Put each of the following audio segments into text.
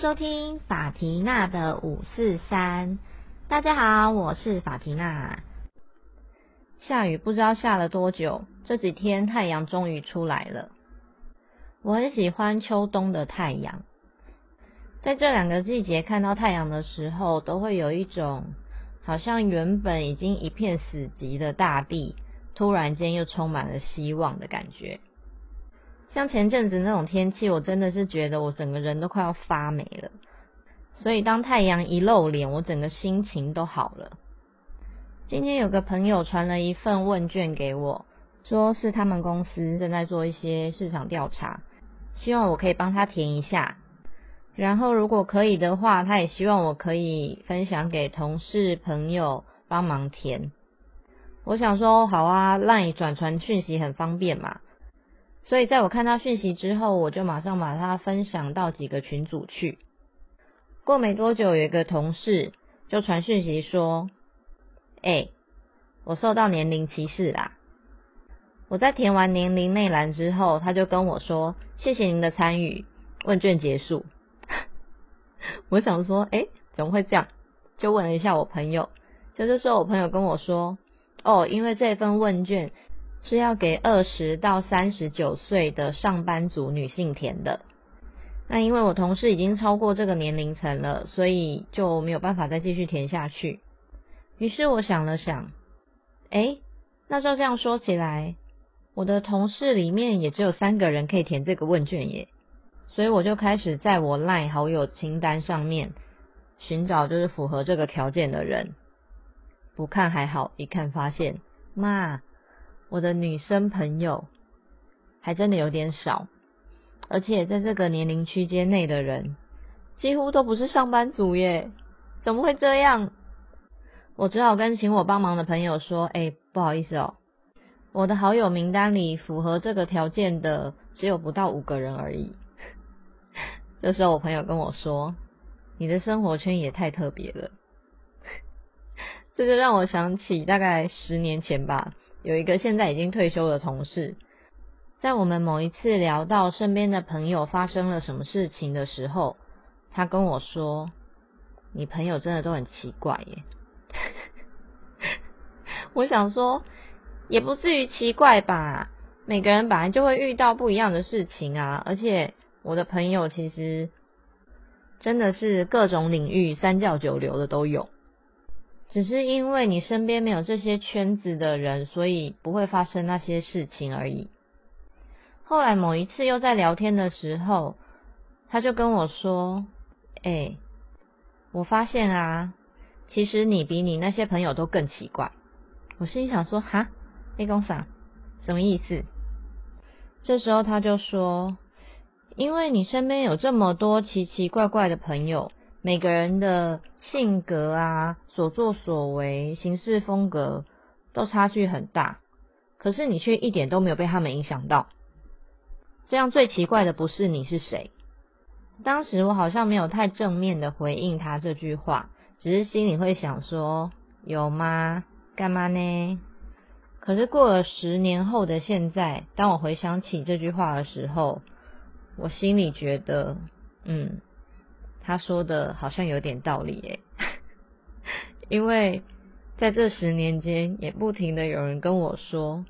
收听法缇娜的五四三。大家好，我是法缇娜。下雨不知道下了多久，这几天太阳终于出来了。我很喜欢秋冬的太阳，在这两个季节看到太阳的时候，都会有一种好像原本已经一片死寂的大地，突然间又充满了希望的感觉。像前阵子那种天气，我真的是觉得我整个人都快要发霉了。所以当太阳一露脸，我整个心情都好了。今天有个朋友传了一份问卷给我，说是他们公司正在做一些市场调查，希望我可以帮他填一下。然后如果可以的话，他也希望我可以分享给同事朋友帮忙填。我想说好啊，让你转传讯息很方便嘛。所以，在我看到讯息之后，我就马上把它分享到几个群组去。过没多久，有一个同事就传讯息说：“哎，我受到年龄歧视啦！”我在填完年龄内栏之后，他就跟我说：“谢谢您的参与，问卷结束。”我想说：“哎，怎么会这样？”就问了一下我朋友，就这时候我朋友跟我说：“哦，因为这份问卷。”是要给二十到三十九岁的上班族女性填的。那因为我同事已经超过这个年龄层了，所以就没有办法再继续填下去。于是我想了想，哎，那照这样说起来，我的同事里面也只有三个人可以填这个问卷耶。所以我就开始在我 LINE 好友清单上面寻找就是符合这个条件的人。不看还好，一看发现，妈。我的女生朋友还真的有点少，而且在这个年龄区间内的人几乎都不是上班族耶，怎么会这样？我只好跟请我帮忙的朋友说：“哎，不好意思哦，我的好友名单里符合这个条件的只有不到五个人而已。”这时候我朋友跟我说：“你的生活圈也太特别了。”这就让我想起大概十年前吧。有一个现在已经退休的同事，在我们某一次聊到身边的朋友发生了什么事情的时候，他跟我说：“你朋友真的都很奇怪耶。”我想说，也不至于奇怪吧？每个人本来就会遇到不一样的事情啊，而且我的朋友其实真的是各种领域三教九流的都有。只是因为你身边没有这些圈子的人，所以不会发生那些事情而已。后来某一次又在聊天的时候，他就跟我说：“哎，我发现啊，其实你比你那些朋友都更奇怪。”我心想说：“哈，内功啥？什么意思？”这时候他就说：“因为你身边有这么多奇奇怪怪的朋友。”每个人的性格啊、所作所为、行事风格都差距很大，可是你却一点都没有被他们影响到。这样最奇怪的不是你是谁？当时我好像没有太正面的回应他这句话，只是心里会想说：有吗？干嘛呢？可是过了十年后的现在，当我回想起这句话的时候，我心里觉得，嗯。他说的好像有点道理诶，因为在这十年间，也不停的有人跟我说，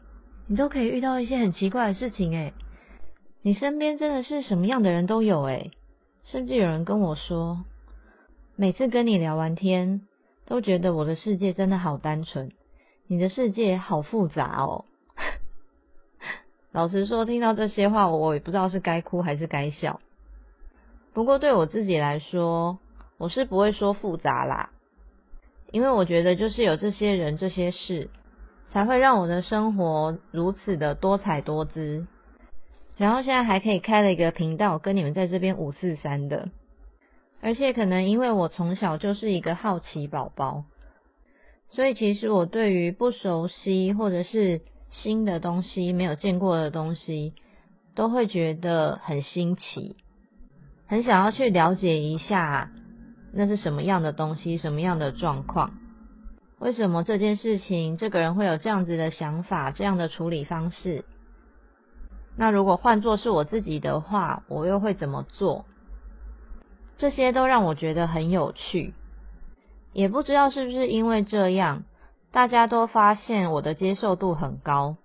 你都可以遇到一些很奇怪的事情诶，你身边真的是什么样的人都有诶，甚至有人跟我说，每次跟你聊完天，都觉得我的世界真的好单纯，你的世界好复杂哦。老实说，听到这些话，我也不知道是该哭还是该笑。不过对我自己来说，我是不会说复杂啦，因为我觉得就是有这些人、这些事，才会让我的生活如此的多彩多姿。然后现在还可以开了一个频道，跟你们在这边五四三的。而且可能因为我从小就是一个好奇宝宝，所以其实我对于不熟悉或者是新的东西、没有见过的东西，都会觉得很新奇。很想要去了解一下，那是什么样的东西，什么样的状况？为什么这件事情，这个人会有这样子的想法，这样的处理方式？那如果换作是我自己的话，我又会怎么做？这些都让我觉得很有趣。也不知道是不是因为这样，大家都发现我的接受度很高，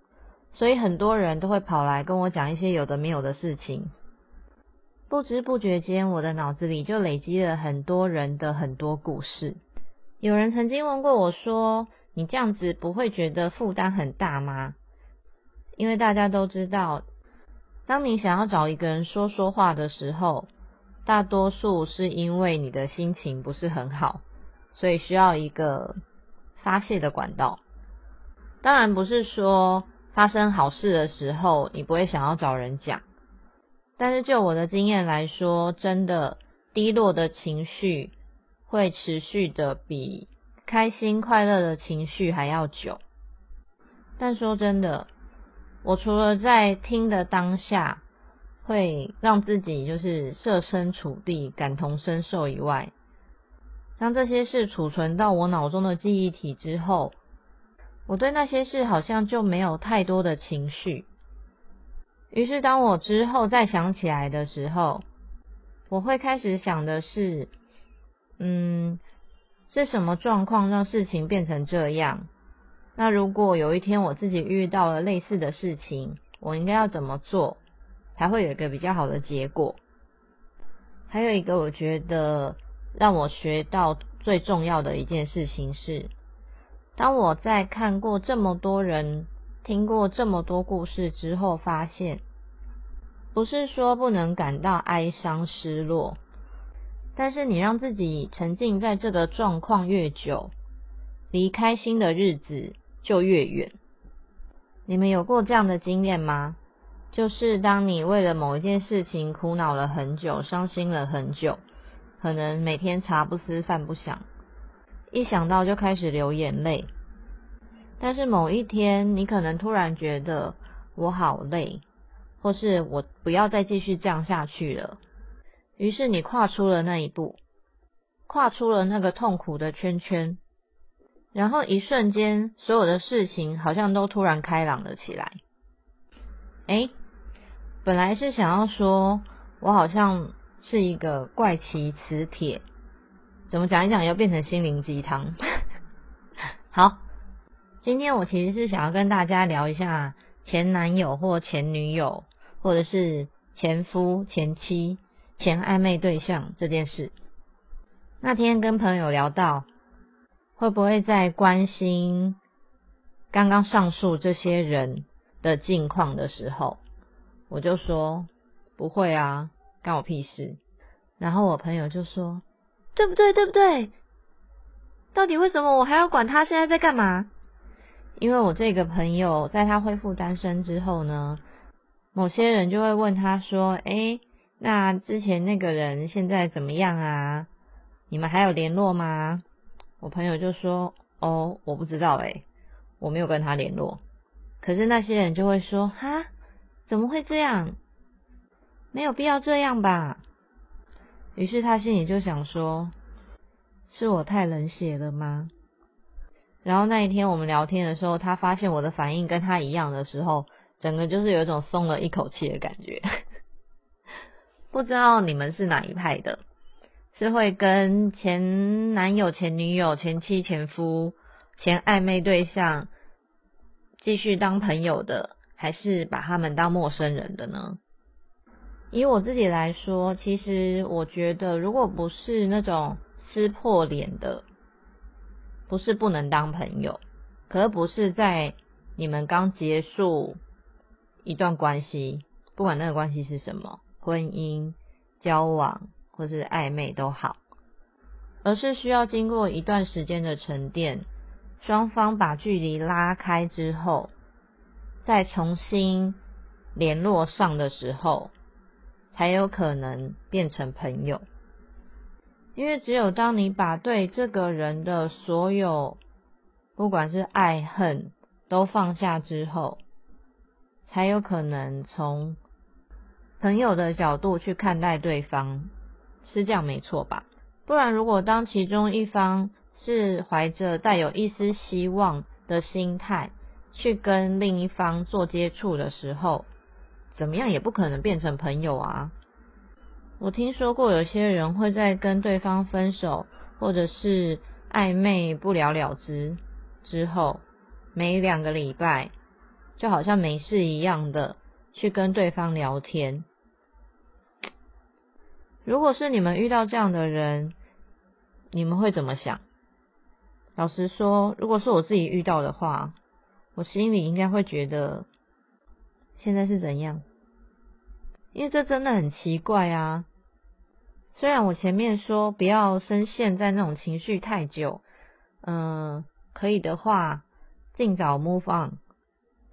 所以很多人都会跑来跟我讲一些有的没有的事情。不知不觉间，我的脑子里就累积了很多人的很多故事。有人曾经问过我说：“你这样子不会觉得负担很大吗？”因为大家都知道，当你想要找一个人说说话的时候，大多数是因为你的心情不是很好。所以需要一个发泄的管道。当然不是说发生好事的时候你不会想要找人讲，但是就我的经验来说，真的低落的情绪会持续的比开心快乐的情绪还要久。但说真的，我除了在听的当下会让自己就是设身处地、感同身受以外，当这些事储存到我脑中的记忆体之后，我对那些事好像就没有太多的情绪。于是，当我之后再想起来的时候，我会开始想的是：嗯，是什么状况让事情变成这样？那如果有一天我自己遇到了类似的事情，我应该要怎么做才会有一个比较好的结果？还有一个，我觉得。让我学到最重要的一件事情是，当我在看过这么多人、听过这么多故事之后，发现不是说不能感到哀伤、失落，但是你让自己沉浸在这个状况越久，离开心的日子就越远。你们有过这样的经验吗？就是当你为了某一件事情苦恼了很久、伤心了很久。可能每天茶不思饭不想，一想到就开始流眼泪。但是某一天，你可能突然觉得我好累，或是我不要再继续这样下去了。于是你跨出了那一步，跨出了那个痛苦的圈圈，然后一瞬间，所有的事情好像都突然开朗了起来。哎，本来是想要说，我好像。是一个怪奇磁铁，怎么讲一讲又变成心灵鸡汤？好，今天我其实是想要跟大家聊一下前男友或前女友，或者是前夫、前妻、前暧昧对象这件事。那天跟朋友聊到，会不会在关心刚刚上述这些人的近况的时候，我就说不会啊。干我屁事！然后我朋友就说：“对不对？对不对？到底为什么我还要管他现在在干嘛？”因为我这个朋友在他恢复单身之后呢，某些人就会问他说：“哎，那之前那个人现在怎么样啊？你们还有联络吗？”我朋友就说：“哦，我不知道哎，我没有跟他联络。”可是那些人就会说：“哈，怎么会这样？”没有必要这样吧。于是他心里就想说：“是我太冷血了吗？”然后那一天我们聊天的时候，他发现我的反应跟他一样的时候，整个就是有一种松了一口气的感觉。不知道你们是哪一派的？是会跟前男友、前女友、前妻、前夫、前暧昧对象继续当朋友的，还是把他们当陌生人的呢？以我自己来说，其实我觉得，如果不是那种撕破脸的，不是不能当朋友，可不是在你们刚结束一段关系，不管那个关系是什么，婚姻、交往或是暧昧都好，而是需要经过一段时间的沉淀，双方把距离拉开之后，再重新联络上的时候。才有可能变成朋友，因为只有当你把对这个人的所有，不管是爱恨都放下之后，才有可能从朋友的角度去看待对方，是这样没错吧？不然，如果当其中一方是怀着带有一丝希望的心态去跟另一方做接触的时候，怎么样也不可能变成朋友啊！我听说过有些人会在跟对方分手或者是暧昧不了了之之后，每两个礼拜就好像没事一样的去跟对方聊天。如果是你们遇到这样的人，你们会怎么想？老实说，如果是我自己遇到的话，我心里应该会觉得现在是怎样？因为这真的很奇怪啊。虽然我前面说不要深陷在那种情绪太久，嗯，可以的话尽早 move on，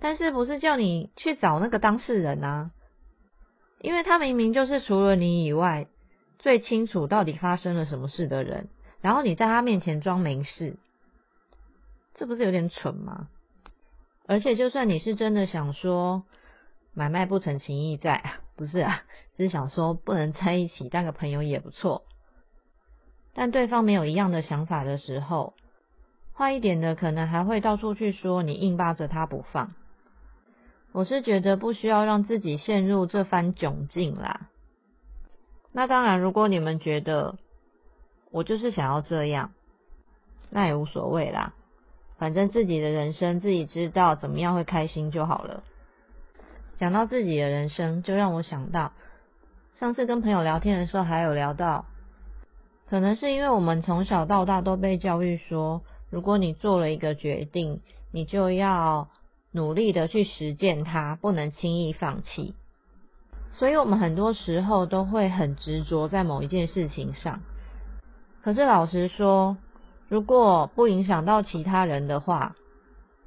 但是不是叫你去找那个当事人啊？因为他明明就是除了你以外最清楚到底发生了什么事的人，然后你在他面前装没事，这不是有点蠢吗？而且就算你是真的想说买卖不成情义在。不是啊，只是想说不能在一起当个朋友也不错。但对方没有一样的想法的时候，坏一点的可能还会到处去说你硬扒着他不放。我是觉得不需要让自己陷入这番窘境啦。那当然，如果你们觉得我就是想要这样，那也无所谓啦。反正自己的人生自己知道怎么样会开心就好了。讲到自己的人生，就让我想到上次跟朋友聊天的时候，还有聊到，可能是因为我们从小到大都被教育说，如果你做了一个决定，你就要努力的去实践它，不能轻易放弃。所以我们很多时候都会很执着在某一件事情上。可是老实说，如果不影响到其他人的话，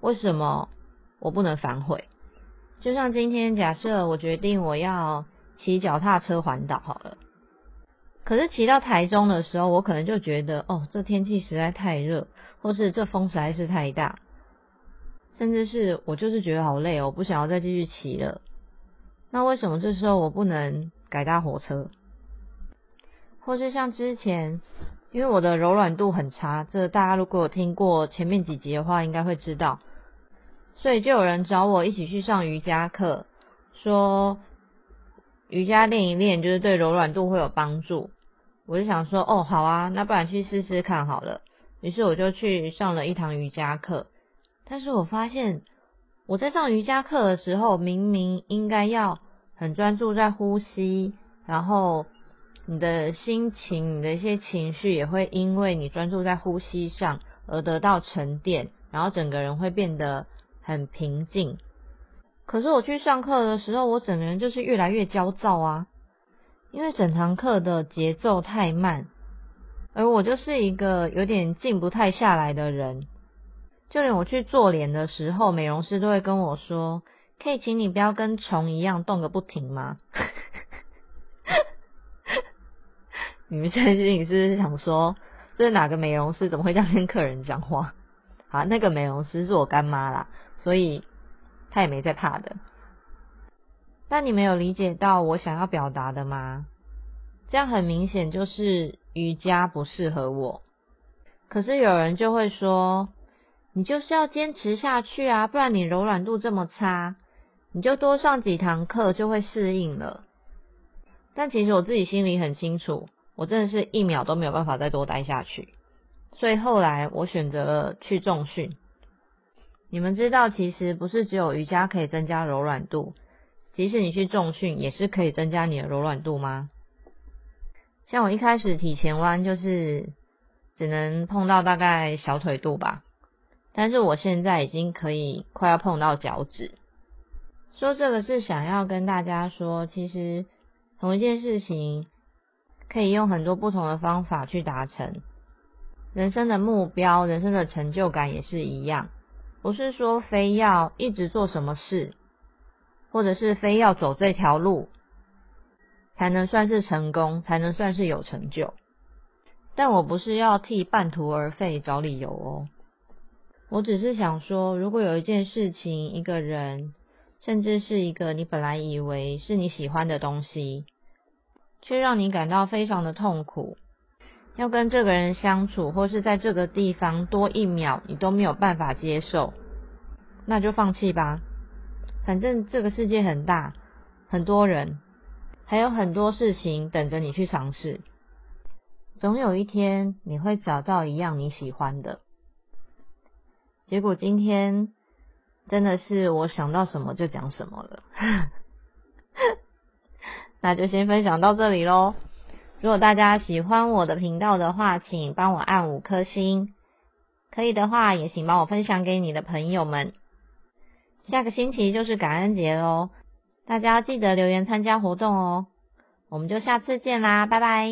为什么我不能反悔？就像今天，假设我决定我要骑脚踏车环岛好了，可是骑到台中的时候，我可能就觉得，哦，这天气实在太热，或是这风实在是太大，甚至是我就是觉得好累哦，我不想要再继续骑了。那为什么这时候我不能改搭火车？或是像之前，因为我的柔软度很差，这大家如果有听过前面几集的话，应该会知道。所以就有人找我一起去上瑜伽课，说瑜伽练一练就是对柔软度会有帮助。我就想说，哦，好啊，那不然去试试看好了。于是我就去上了一堂瑜伽课。但是我发现我在上瑜伽课的时候，明明应该要很专注在呼吸，然后你的心情、你的一些情绪也会因为你专注在呼吸上而得到沉淀，然后整个人会变得。很平静，可是我去上课的时候，我整个人就是越来越焦躁啊，因为整堂课的节奏太慢，而我就是一个有点静不太下来的人，就连我去做脸的时候，美容师都会跟我说：“可以请你不要跟虫一样动个不停吗？” 你们现在心里是想说，这是哪个美容师怎么会这样跟客人讲话？好，那个美容师是我干妈啦。所以他也没在怕的。但你没有理解到我想要表达的吗？这样很明显就是瑜伽不适合我。可是有人就会说，你就是要坚持下去啊，不然你柔软度这么差，你就多上几堂课就会适应了。但其实我自己心里很清楚，我真的是一秒都没有办法再多待下去。所以后来我选择了去重训。你们知道，其实不是只有瑜伽可以增加柔软度，即使你去重训，也是可以增加你的柔软度吗？像我一开始体前弯就是只能碰到大概小腿肚吧，但是我现在已经可以快要碰到脚趾。说这个是想要跟大家说，其实同一件事情可以用很多不同的方法去达成。人生的目标、人生的成就感也是一样。不是说非要一直做什么事，或者是非要走这条路，才能算是成功，才能算是有成就。但我不是要替半途而废找理由哦，我只是想说，如果有一件事情、一个人，甚至是一个你本来以为是你喜欢的东西，却让你感到非常的痛苦。要跟这个人相处，或是在这个地方多一秒，你都没有办法接受，那就放弃吧。反正这个世界很大，很多人，还有很多事情等着你去尝试。总有一天你会找到一样你喜欢的。结果今天真的是我想到什么就讲什么了，那就先分享到这里喽。如果大家喜欢我的频道的话，请帮我按五颗星。可以的话，也请帮我分享给你的朋友们。下个星期就是感恩节喽，大家要记得留言参加活动哦。我们就下次见啦，拜拜。